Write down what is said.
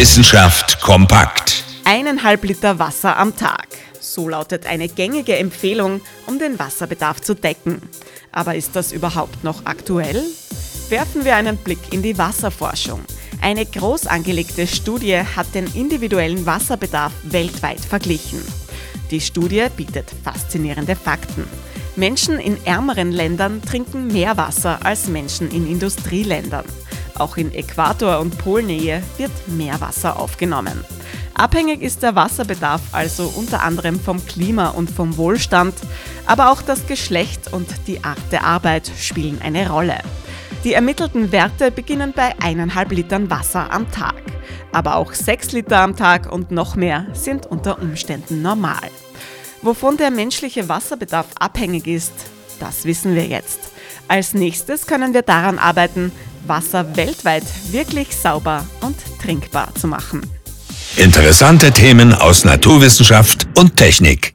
Wissenschaft kompakt. Eineinhalb Liter Wasser am Tag. So lautet eine gängige Empfehlung, um den Wasserbedarf zu decken. Aber ist das überhaupt noch aktuell? Werfen wir einen Blick in die Wasserforschung. Eine groß angelegte Studie hat den individuellen Wasserbedarf weltweit verglichen. Die Studie bietet faszinierende Fakten. Menschen in ärmeren Ländern trinken mehr Wasser als Menschen in Industrieländern. Auch in Äquator- und Polnähe wird mehr Wasser aufgenommen. Abhängig ist der Wasserbedarf also unter anderem vom Klima und vom Wohlstand, aber auch das Geschlecht und die Art der Arbeit spielen eine Rolle. Die ermittelten Werte beginnen bei eineinhalb Litern Wasser am Tag. Aber auch sechs Liter am Tag und noch mehr sind unter Umständen normal. Wovon der menschliche Wasserbedarf abhängig ist, das wissen wir jetzt. Als nächstes können wir daran arbeiten, Wasser weltweit wirklich sauber und trinkbar zu machen. Interessante Themen aus Naturwissenschaft und Technik.